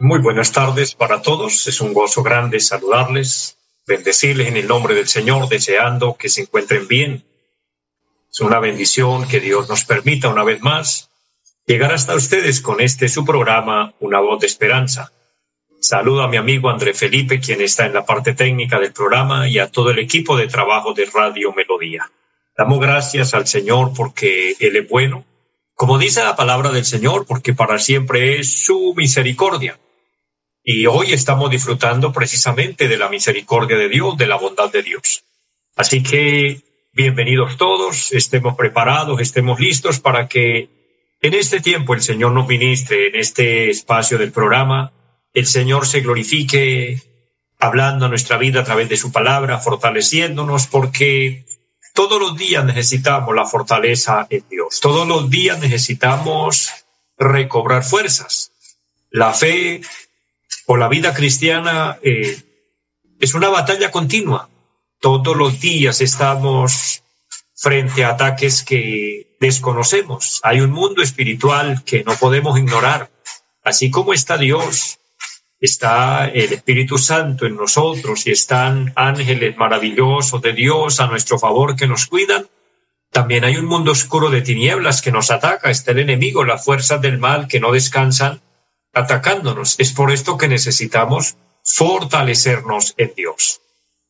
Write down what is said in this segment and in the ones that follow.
Muy buenas tardes para todos. Es un gozo grande saludarles, bendecirles en el nombre del Señor, deseando que se encuentren bien. Es una bendición que Dios nos permita una vez más llegar hasta ustedes con este su programa, Una voz de esperanza. Saludo a mi amigo André Felipe, quien está en la parte técnica del programa, y a todo el equipo de trabajo de Radio Melodía. Damos gracias al Señor porque Él es bueno, como dice la palabra del Señor, porque para siempre es su misericordia. Y hoy estamos disfrutando precisamente de la misericordia de Dios, de la bondad de Dios. Así que bienvenidos todos, estemos preparados, estemos listos para que en este tiempo el Señor nos ministre en este espacio del programa, el Señor se glorifique hablando a nuestra vida a través de su palabra, fortaleciéndonos, porque todos los días necesitamos la fortaleza en Dios, todos los días necesitamos recobrar fuerzas. La fe o la vida cristiana eh, es una batalla continua. Todos los días estamos frente a ataques que desconocemos. Hay un mundo espiritual que no podemos ignorar. Así como está Dios, está el Espíritu Santo en nosotros y están ángeles maravillosos de Dios a nuestro favor que nos cuidan, también hay un mundo oscuro de tinieblas que nos ataca, está el enemigo, las fuerzas del mal que no descansan atacándonos. Es por esto que necesitamos fortalecernos en Dios.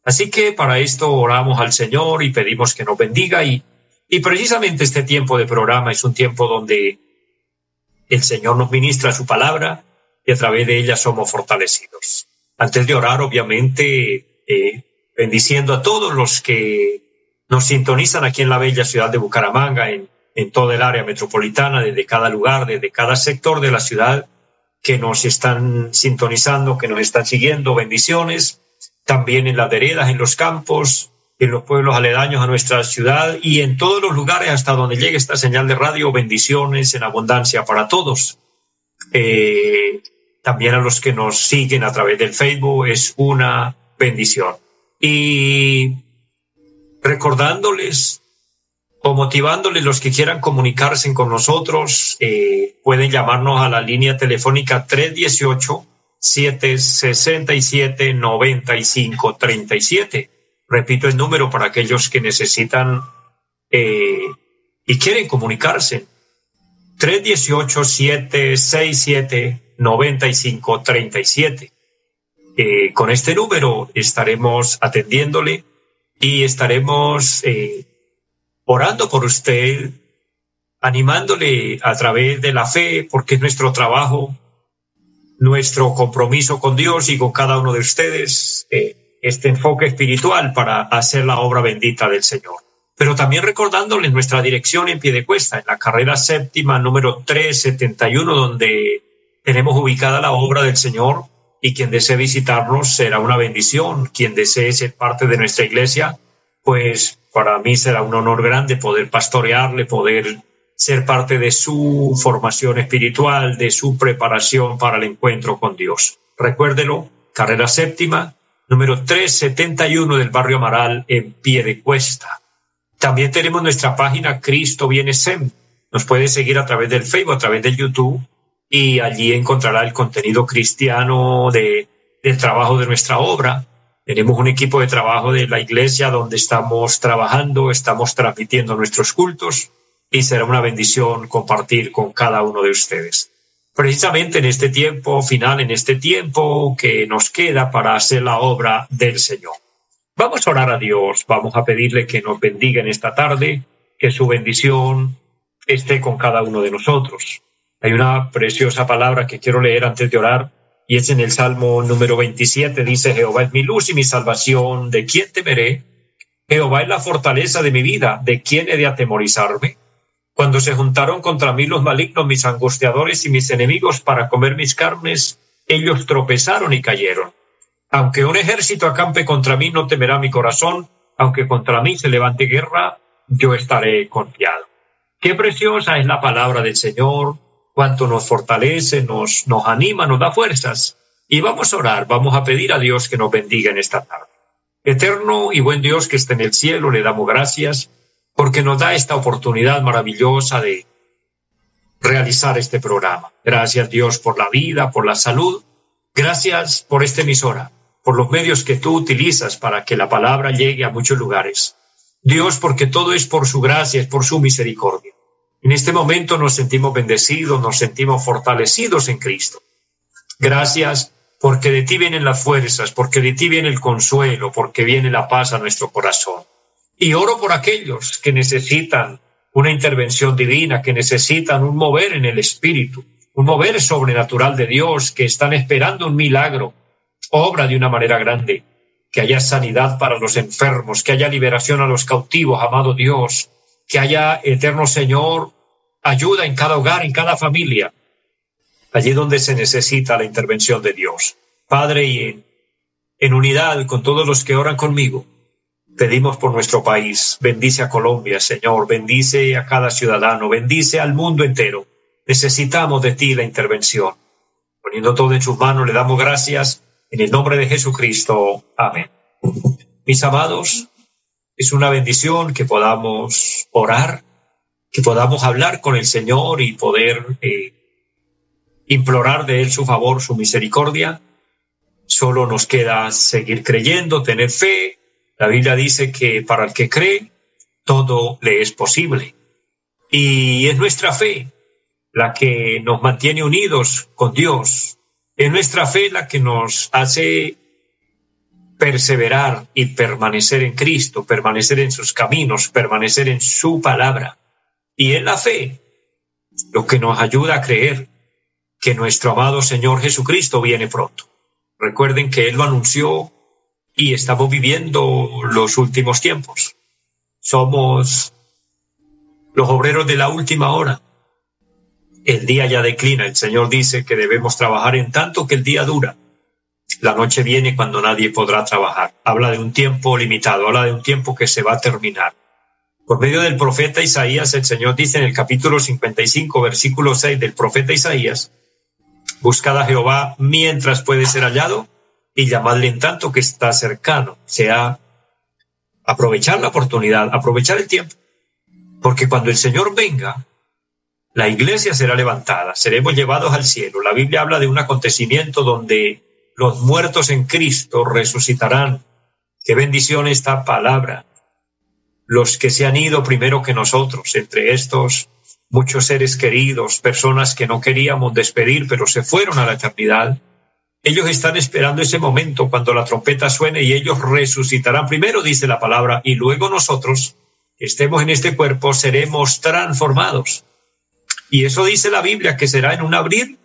Así que para esto oramos al Señor y pedimos que nos bendiga y, y precisamente este tiempo de programa es un tiempo donde el Señor nos ministra su palabra y a través de ella somos fortalecidos. Antes de orar, obviamente, eh, bendiciendo a todos los que nos sintonizan aquí en la bella ciudad de Bucaramanga, en, en toda el área metropolitana, desde cada lugar, desde cada sector de la ciudad, que nos están sintonizando, que nos están siguiendo, bendiciones, también en las veredas, en los campos, en los pueblos aledaños a nuestra ciudad y en todos los lugares hasta donde llegue esta señal de radio, bendiciones en abundancia para todos. Eh, también a los que nos siguen a través del Facebook es una bendición. Y recordándoles o motivándoles los que quieran comunicarse con nosotros, eh, pueden llamarnos a la línea telefónica 318-767-9537. Repito el número para aquellos que necesitan eh, y quieren comunicarse. 318-767-9537. Eh, con este número estaremos atendiéndole y estaremos eh, orando por usted, animándole a través de la fe, porque es nuestro trabajo, nuestro compromiso con Dios y con cada uno de ustedes, eh, este enfoque espiritual para hacer la obra bendita del Señor. Pero también recordándoles nuestra dirección en pie de cuesta, en la carrera séptima número 371, donde tenemos ubicada la obra del Señor y quien desee visitarnos será una bendición. Quien desee ser parte de nuestra iglesia, pues para mí será un honor grande poder pastorearle, poder ser parte de su formación espiritual, de su preparación para el encuentro con Dios. Recuérdelo, carrera séptima, número 371 del barrio Amaral en pie de cuesta. También tenemos nuestra página Cristo Viene Sem. Nos puede seguir a través del Facebook, a través del YouTube y allí encontrará el contenido cristiano de, del trabajo de nuestra obra tenemos un equipo de trabajo de la iglesia donde estamos trabajando, estamos transmitiendo nuestros cultos y será una bendición compartir con cada uno de ustedes. Precisamente en este tiempo final, en este tiempo que nos queda para hacer la obra del Señor. Vamos a orar a Dios, vamos a pedirle que nos bendiga en esta tarde, que su bendición esté con cada uno de nosotros. Hay una preciosa palabra que quiero leer antes de orar y es en el Salmo número 27, dice, Jehová es mi luz y mi salvación, ¿de quién temeré? Jehová es la fortaleza de mi vida, ¿de quién he de atemorizarme? Cuando se juntaron contra mí los malignos, mis angustiadores y mis enemigos para comer mis carnes, ellos tropezaron y cayeron. Aunque un ejército acampe contra mí, no temerá mi corazón, aunque contra mí se levante guerra, yo estaré confiado. Qué preciosa es la palabra del Señor, cuánto nos fortalece, nos, nos anima, nos da fuerzas. Y vamos a orar, vamos a pedir a Dios que nos bendiga en esta tarde. Eterno y buen Dios que está en el cielo, le damos gracias porque nos da esta oportunidad maravillosa de realizar este programa. Gracias Dios por la vida, por la salud. Gracias por esta emisora, por los medios que tú utilizas para que la palabra llegue a muchos lugares. Dios, porque todo es por su gracia, es por su misericordia. En este momento nos sentimos bendecidos, nos sentimos fortalecidos en Cristo. Gracias porque de ti vienen las fuerzas, porque de ti viene el consuelo, porque viene la paz a nuestro corazón. Y oro por aquellos que necesitan una intervención divina, que necesitan un mover en el espíritu, un mover sobrenatural de Dios, que están esperando un milagro, obra de una manera grande, que haya sanidad para los enfermos, que haya liberación a los cautivos, amado Dios, que haya, eterno Señor, ayuda en cada hogar, en cada familia, allí donde se necesita la intervención de Dios. Padre, y en, en unidad con todos los que oran conmigo, pedimos por nuestro país. Bendice a Colombia, Señor, bendice a cada ciudadano, bendice al mundo entero. Necesitamos de ti la intervención. Poniendo todo en sus manos, le damos gracias en el nombre de Jesucristo. Amén. Mis amados, es una bendición que podamos orar, que podamos hablar con el Señor y poder eh, implorar de Él su favor, su misericordia. Solo nos queda seguir creyendo, tener fe. La Biblia dice que para el que cree, todo le es posible. Y es nuestra fe la que nos mantiene unidos con Dios, es nuestra fe la que nos hace perseverar y permanecer en Cristo, permanecer en sus caminos, permanecer en su palabra. Y es la fe lo que nos ayuda a creer que nuestro amado Señor Jesucristo viene pronto. Recuerden que Él lo anunció y estamos viviendo los últimos tiempos. Somos los obreros de la última hora el día ya declina. El Señor dice que debemos trabajar en tanto que el día dura. La noche viene cuando nadie podrá trabajar. Habla de un tiempo limitado, habla de un tiempo que se va a terminar. Por medio del profeta Isaías, el Señor dice en el capítulo 55, versículo 6 del profeta Isaías, Buscad a Jehová mientras puede ser hallado y llamadle en tanto que está cercano. Sea aprovechar la oportunidad, aprovechar el tiempo. Porque cuando el Señor venga, la iglesia será levantada, seremos llevados al cielo. La Biblia habla de un acontecimiento donde los muertos en Cristo resucitarán. Qué bendición esta palabra. Los que se han ido primero que nosotros, entre estos muchos seres queridos, personas que no queríamos despedir, pero se fueron a la eternidad. Ellos están esperando ese momento cuando la trompeta suene y ellos resucitarán primero, dice la palabra, y luego nosotros, que estemos en este cuerpo, seremos transformados y eso dice la Biblia, que será en un abrir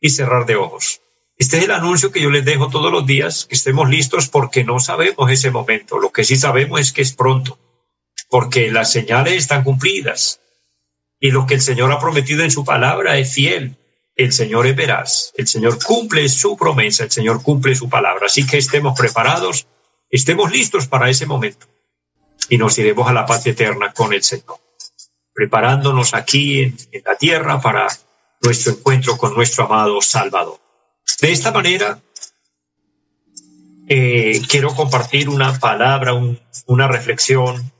y cerrar de ojos. Este es el anuncio que yo les dejo todos los días, que estemos listos porque no sabemos ese momento. Lo que sí sabemos es que es pronto, porque las señales están cumplidas. Y lo que el Señor ha prometido en su palabra es fiel. El Señor es veraz. El Señor cumple su promesa, el Señor cumple su palabra. Así que estemos preparados, estemos listos para ese momento. Y nos iremos a la paz eterna con el Señor preparándonos aquí en, la tierra para nuestro encuentro con nuestro amado Salvador. De esta manera, eh, quiero compartir una palabra, una reflexión,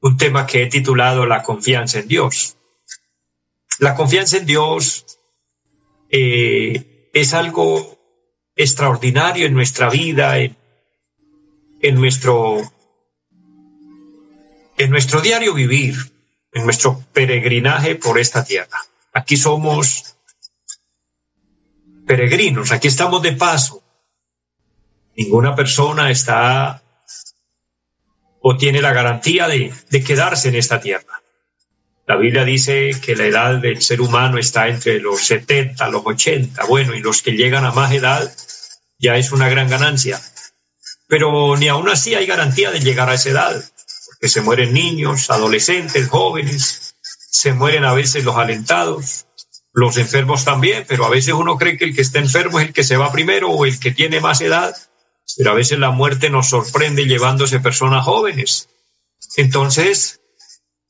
un tema que he titulado La confianza en Dios. La confianza en Dios eh, es algo extraordinario en nuestra vida, en nuestro en nuestro diario vivir, en nuestro peregrinaje por esta tierra. Aquí somos peregrinos, aquí estamos de paso. Ninguna persona está o tiene la garantía de, quedarse en esta tierra. La Biblia dice que la edad del ser humano está entre los 70, los 80. Bueno, y los que llegan a más edad ya es una gran ganancia. Pero ni aún así hay garantía de llegar a esa edad que se mueren niños, adolescentes, jóvenes, se mueren a veces los alentados, los enfermos también, pero a veces uno cree que el que está enfermo es el que se va primero o el que tiene más edad, pero a veces la muerte nos sorprende llevándose personas jóvenes. Entonces,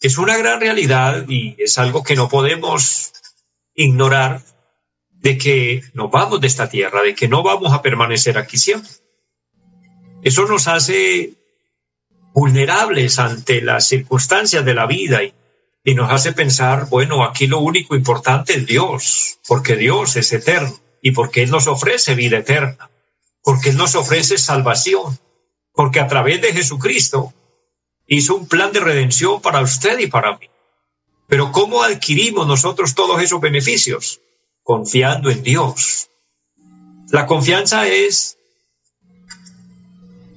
es una gran realidad y es algo que no podemos ignorar de que nos vamos de esta tierra, de que no vamos a permanecer aquí siempre. Eso nos hace vulnerables ante las circunstancias de la vida y y nos hace pensar, bueno, aquí lo único importante es Dios, porque Dios es eterno y porque Él nos ofrece vida eterna, porque Él nos ofrece salvación, porque a través de Jesucristo hizo un plan de redención para usted y para mí. Pero ¿cómo adquirimos nosotros todos esos beneficios? Confiando en Dios. La confianza es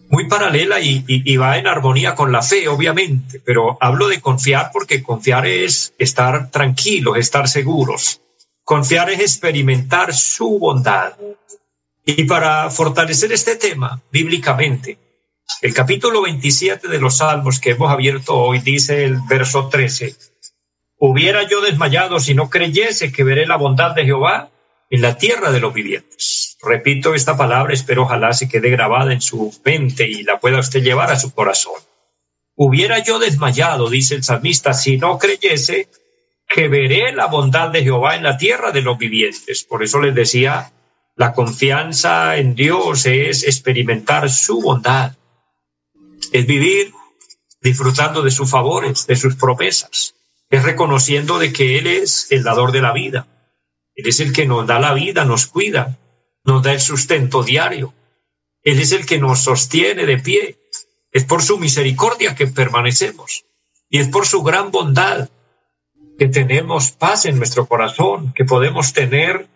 muy paralela y, va en armonía con la fe, obviamente, pero hablo de confiar porque confiar es estar tranquilos, estar seguros. Confiar es experimentar su bondad. Y para fortalecer este tema bíblicamente, el capítulo 27 de los Salmos que hemos abierto hoy dice el verso 13, hubiera yo desmayado si no creyese que veré la bondad de Jehová en la tierra de los vivientes. Repito esta palabra, espero ojalá se quede grabada en su mente y la pueda usted llevar a su corazón. Hubiera yo desmayado, dice el salmista, si no creyese que veré la bondad de Jehová en la tierra de los vivientes. Por eso les decía, la confianza en Dios es experimentar su bondad, es vivir disfrutando de sus favores, de sus promesas, es reconociendo de que Él es el dador de la vida, él es el que nos da la vida, nos cuida, nos da el sustento diario. Él es el que nos sostiene de pie. Es por su misericordia que permanecemos. Y es por su gran bondad que tenemos paz en nuestro corazón, que podemos tener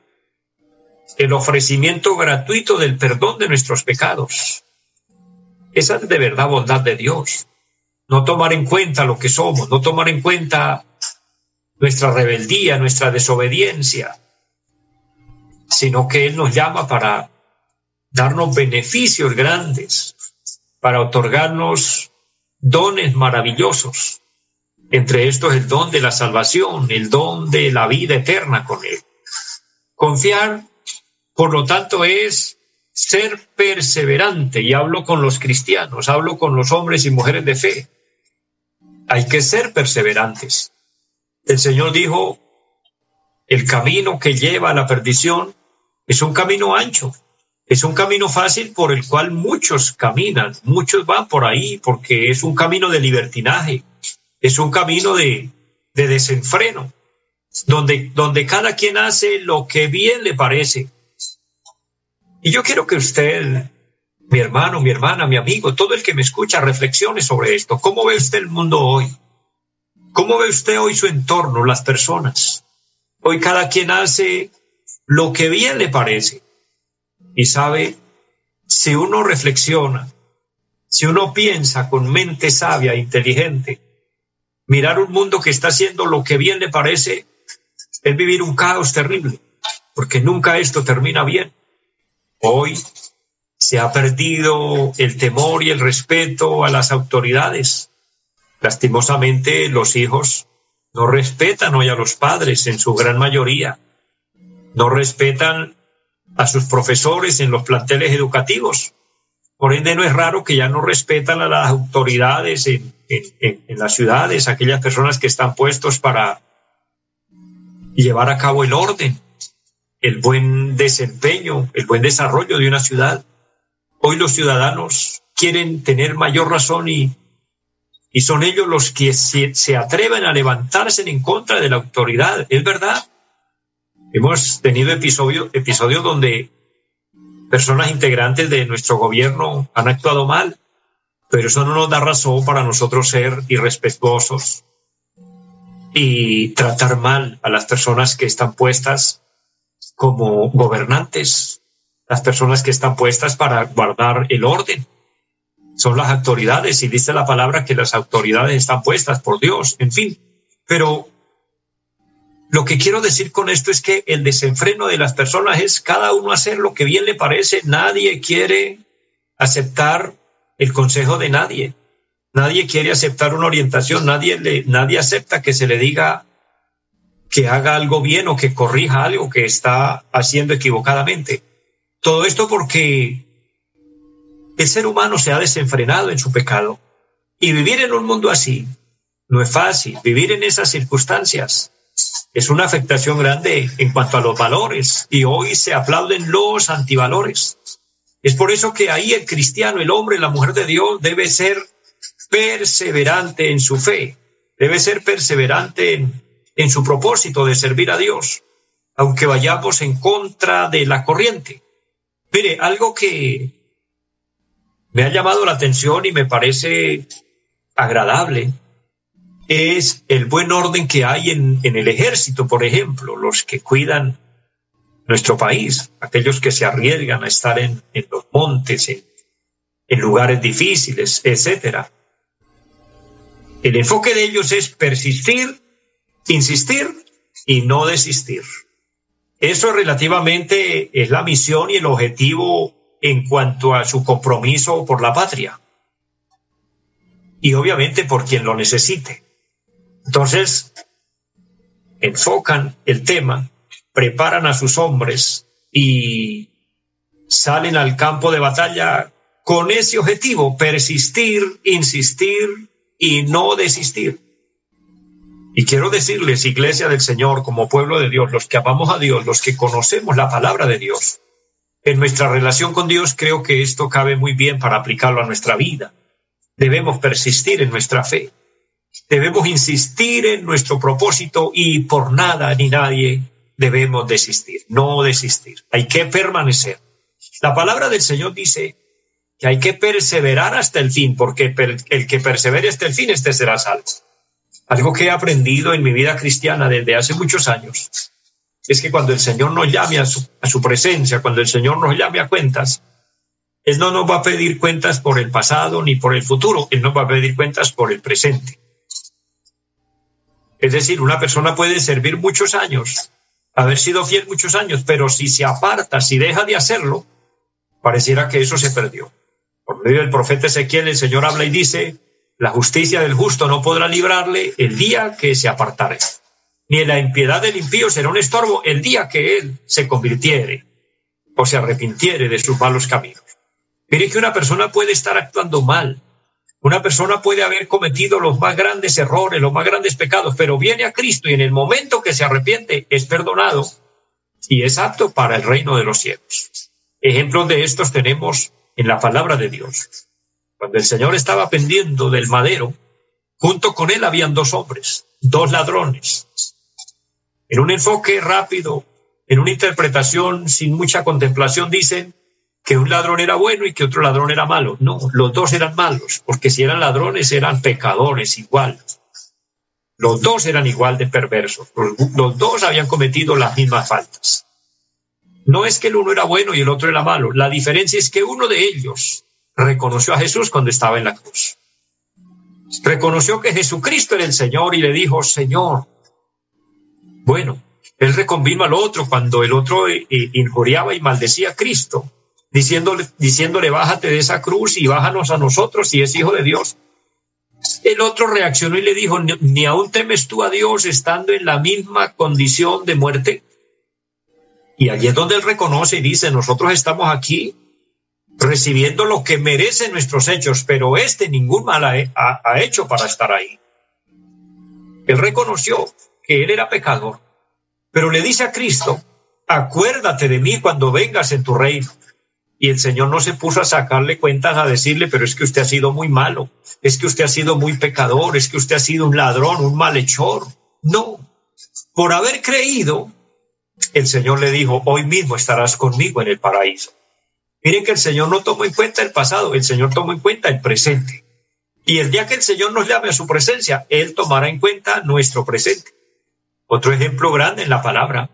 el ofrecimiento gratuito del perdón de nuestros pecados. Esa es de verdad bondad de Dios. No tomar en cuenta lo que somos, no tomar en cuenta nuestra rebeldía, nuestra desobediencia, sino que Él nos llama para darnos beneficios grandes, para otorgarnos dones maravillosos. Entre estos el don de la salvación, el don de la vida eterna con Él. Confiar, por lo tanto, es ser perseverante, y hablo con los cristianos, hablo con los hombres y mujeres de fe. Hay que ser perseverantes. El Señor dijo, el camino que lleva a la perdición es un camino ancho, es un camino fácil por el cual muchos caminan, muchos van por ahí porque es un camino de libertinaje, es un camino de, de desenfreno, donde, donde cada quien hace lo que bien le parece. Y yo quiero que usted, mi hermano, mi hermana, mi amigo, todo el que me escucha, reflexione sobre esto. ¿Cómo ve usted el mundo hoy? ¿Cómo ve usted hoy su entorno, las personas? Hoy cada quien hace lo que bien le parece. Y sabe, si uno reflexiona, si uno piensa con mente sabia, e inteligente, mirar un mundo que está haciendo lo que bien le parece, es vivir un caos terrible, porque nunca esto termina bien. Hoy se ha perdido el temor y el respeto a las autoridades. Lastimosamente, los hijos no respetan hoy a los padres en su gran mayoría no respetan a sus profesores en los planteles educativos. Por ende, no es raro que ya no respetan a las autoridades en, las ciudades, aquellas personas que están puestos para llevar a cabo el orden, el buen desempeño, el buen desarrollo de una ciudad. Hoy los ciudadanos quieren tener mayor razón y, y son ellos los que se, se atreven a levantarse en contra de la autoridad. Es verdad, Hemos tenido episodios episodios donde personas integrantes de nuestro gobierno han actuado mal, pero eso no nos da razón para nosotros ser irrespetuosos y tratar mal a las personas que están puestas como gobernantes, las personas que están puestas para guardar el orden. Son las autoridades y dice la palabra que las autoridades están puestas por Dios, en fin. Pero lo que quiero decir con esto es que el desenfreno de las personas es cada uno hacer lo que bien le parece. Nadie quiere aceptar el consejo de nadie. Nadie quiere aceptar una orientación, nadie, le, nadie acepta que se le diga que haga algo bien o que corrija algo que está haciendo equivocadamente. Todo esto porque el ser humano se ha desenfrenado en su pecado. Y vivir en un mundo así no es fácil. Vivir en esas circunstancias es una afectación grande en cuanto a los valores. Y hoy se aplauden los antivalores. Es por eso que ahí el cristiano, el hombre, la mujer de Dios debe ser perseverante en su fe, debe ser perseverante en, en su propósito de servir a Dios, aunque vayamos en contra de la corriente. Mire, algo que me ha llamado la atención y me parece agradable es el buen orden que hay en, el ejército, por ejemplo, los que cuidan nuestro país, aquellos que se arriesgan a estar en, los montes, en, en lugares difíciles, etcétera. El enfoque de ellos es persistir, insistir y no desistir. Eso relativamente es la misión y el objetivo en cuanto a su compromiso por la patria. Y obviamente por quien lo necesite. Entonces, enfocan el tema preparan a sus hombres y salen al campo de batalla con ese objetivo, persistir, insistir y no desistir. Y quiero decirles, iglesia del Señor, como pueblo de Dios, los que amamos a Dios, los que conocemos la palabra de Dios, en nuestra relación con Dios creo que esto cabe muy bien para aplicarlo a nuestra vida. Debemos persistir en nuestra fe. Debemos insistir en nuestro propósito y por nada ni nadie debemos desistir, no desistir. Hay que permanecer. La palabra del Señor dice que hay que perseverar hasta el fin, porque el que persevere hasta el fin, este será salvo. Algo que he aprendido en mi vida cristiana desde hace muchos años es que cuando el Señor nos llame a su, presencia, cuando el Señor nos llame a cuentas, Él no nos va a pedir cuentas por el pasado ni por el futuro, Él nos va a pedir cuentas por el presente. Es decir, una persona puede servir muchos años haber sido fiel muchos años, pero si se aparta, si deja de hacerlo, pareciera que eso se perdió. Por medio del profeta Ezequiel, el Señor habla y dice, la justicia del justo no podrá librarle el día que se apartare, ni la impiedad del impío será un estorbo el día que él se convirtiere o se arrepintiere de sus malos caminos. Mire que una persona puede estar actuando mal, una persona puede haber cometido los más grandes errores, los más grandes pecados, pero viene a Cristo y en el momento que se arrepiente es perdonado y es apto para el reino de los cielos. Ejemplos de estos tenemos en la palabra de Dios. Cuando el Señor estaba pendiendo del madero, junto con él habían dos hombres, dos ladrones. En un enfoque rápido, en una interpretación sin mucha contemplación, dicen, que un ladrón era bueno y que otro ladrón era malo. No, los dos eran malos, porque si eran ladrones eran pecadores igual. Los dos eran igual de perversos. Los, dos habían cometido las mismas faltas. No es que el uno era bueno y el otro era malo. La diferencia es que uno de ellos reconoció a Jesús cuando estaba en la cruz. Reconoció que Jesucristo era el Señor y le dijo, Señor. Bueno, él reconvino al otro cuando el otro eh, injuriaba y maldecía a Cristo diciéndole, diciéndole, bájate de esa cruz y bájanos a nosotros si es hijo de Dios. El otro reaccionó y le dijo, ni aún temes tú a Dios estando en la misma condición de muerte. Y allí es donde él reconoce y dice, nosotros estamos aquí recibiendo lo que merecen nuestros hechos, pero este ningún mal ha, hecho para estar ahí. Él reconoció que él era pecador, pero le dice a Cristo, acuérdate de mí cuando vengas en tu reino. Y el Señor no se puso a sacarle cuentas, a decirle, pero es que usted ha sido muy malo, es que usted ha sido muy pecador, es que usted ha sido un ladrón, un malhechor. No, por haber creído, el Señor le dijo, hoy mismo estarás conmigo en el paraíso. Miren que el Señor no tomó en cuenta el pasado, el Señor tomó en cuenta el presente. Y el día que el Señor nos llame a su presencia, Él tomará en cuenta nuestro presente. Otro ejemplo grande en la palabra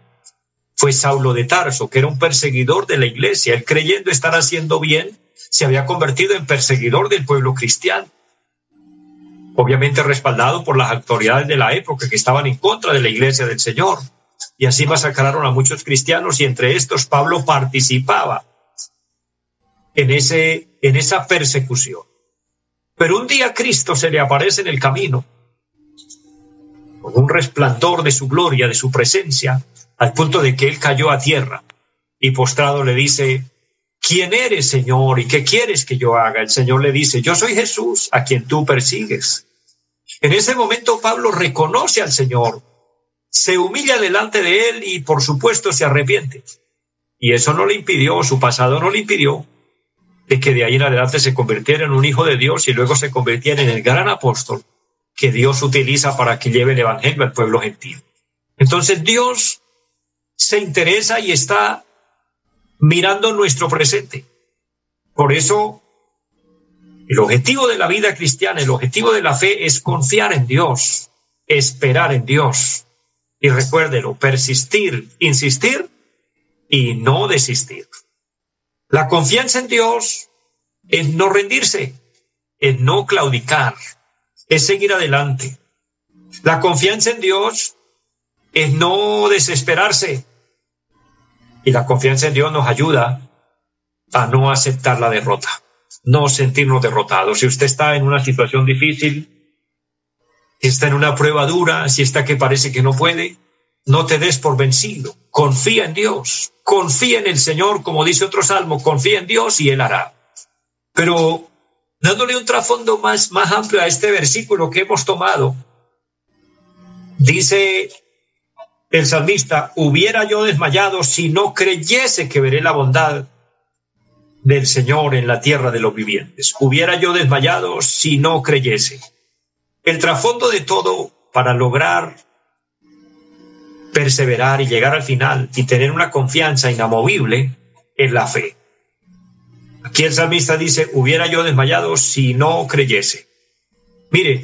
fue Saulo de Tarso, que era un perseguidor de la iglesia. Él creyendo estar haciendo bien, se había convertido en perseguidor del pueblo cristiano. Obviamente respaldado por las autoridades de la época que estaban en contra de la iglesia del Señor. Y así masacraron a muchos cristianos y entre estos Pablo participaba en, ese, en esa persecución. Pero un día Cristo se le aparece en el camino, con un resplandor de su gloria, de su presencia, al punto de que él cayó a tierra y postrado le dice, ¿quién eres, Señor? ¿Y qué quieres que yo haga? El Señor le dice, yo soy Jesús, a quien tú persigues. En ese momento Pablo reconoce al Señor, se humilla delante de él y por supuesto se arrepiente. Y eso no le impidió, su pasado no le impidió de que de ahí en adelante se convirtiera en un hijo de Dios y luego se convirtiera en el gran apóstol que Dios utiliza para que lleve el Evangelio al pueblo gentil. Entonces Dios se interesa y está mirando nuestro presente. Por eso, el objetivo de la vida cristiana, el objetivo de la fe es confiar en Dios, esperar en Dios. Y recuérdelo, persistir, insistir y no desistir. La confianza en Dios es no rendirse, es no claudicar, es seguir adelante. La confianza en Dios es no desesperarse. Y la confianza en Dios nos ayuda a no aceptar la derrota, no sentirnos derrotados. Si usted está en una situación difícil, si está en una prueba dura, si está que parece que no puede, no te des por vencido. Confía en Dios, confía en el Señor, como dice otro salmo, confía en Dios y Él hará. Pero dándole un trasfondo más, más amplio a este versículo que hemos tomado, dice el salmista, hubiera yo desmayado si no creyese que veré la bondad del Señor en la tierra de los vivientes. Hubiera yo desmayado si no creyese. El trasfondo de todo para lograr perseverar y llegar al final y tener una confianza inamovible en la fe. Aquí el salmista dice, hubiera yo desmayado si no creyese. Mire,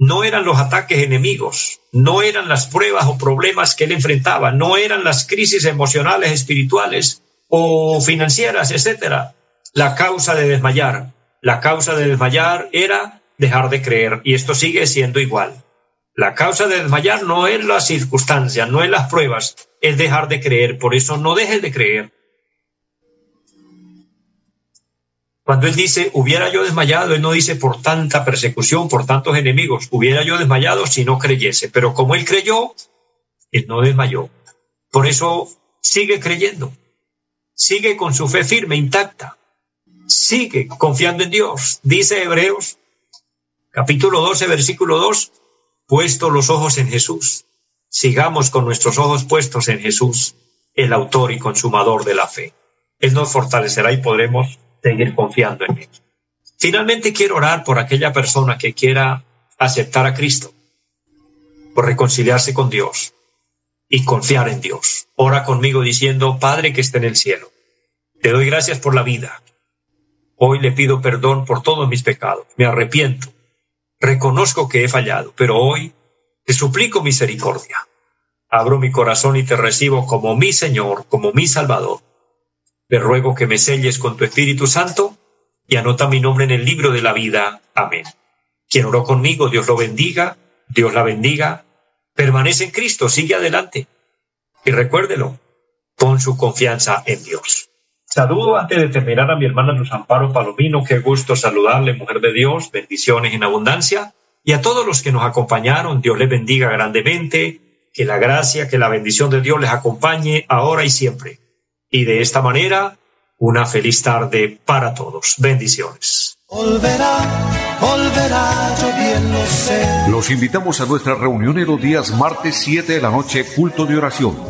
no eran los ataques enemigos, no eran las pruebas o problemas que él enfrentaba, no eran las crisis emocionales, espirituales o financieras, etcétera, la causa de desmayar. La causa de desmayar era dejar de creer y esto sigue siendo igual. La causa de desmayar no es la circunstancia, no es las pruebas, es dejar de creer. Por eso no dejes de creer. Cuando él dice, hubiera yo desmayado, él no dice por tanta persecución, por tantos enemigos, hubiera yo desmayado si no creyese. Pero como él creyó, él no desmayó. Por eso sigue creyendo, sigue con su fe firme, intacta, sigue confiando en Dios. Dice Hebreos, capítulo 12, versículo 2, puesto los ojos en Jesús. Sigamos con nuestros ojos puestos en Jesús, el autor y consumador de la fe. Él nos fortalecerá y podremos seguir confiando en Él. Finalmente quiero orar por aquella persona que quiera aceptar a Cristo, por reconciliarse con Dios y confiar en Dios. Ora conmigo diciendo, Padre que esté en el cielo, te doy gracias por la vida. Hoy le pido perdón por todos mis pecados. Me arrepiento Reconozco que he fallado, pero hoy te suplico misericordia. Abro mi corazón y te recibo como mi Señor, como mi Salvador. Te ruego que me selles con tu Espíritu Santo y anota mi nombre en el libro de la vida. Amén. Quien oró conmigo, Dios lo bendiga, Dios la bendiga. Permanece en Cristo, sigue adelante. Y recuérdelo, pon su confianza en Dios. Saludo antes de terminar a mi hermana Luz Amparo Palomino, qué gusto saludarle, mujer de Dios, bendiciones en abundancia, y a todos los que nos acompañaron, Dios les bendiga grandemente, que la gracia, que la bendición de Dios les acompañe ahora y siempre. Y de esta manera, una feliz tarde para todos. Bendiciones. Los invitamos a nuestra reunión en los días martes 7 de la noche, culto de oración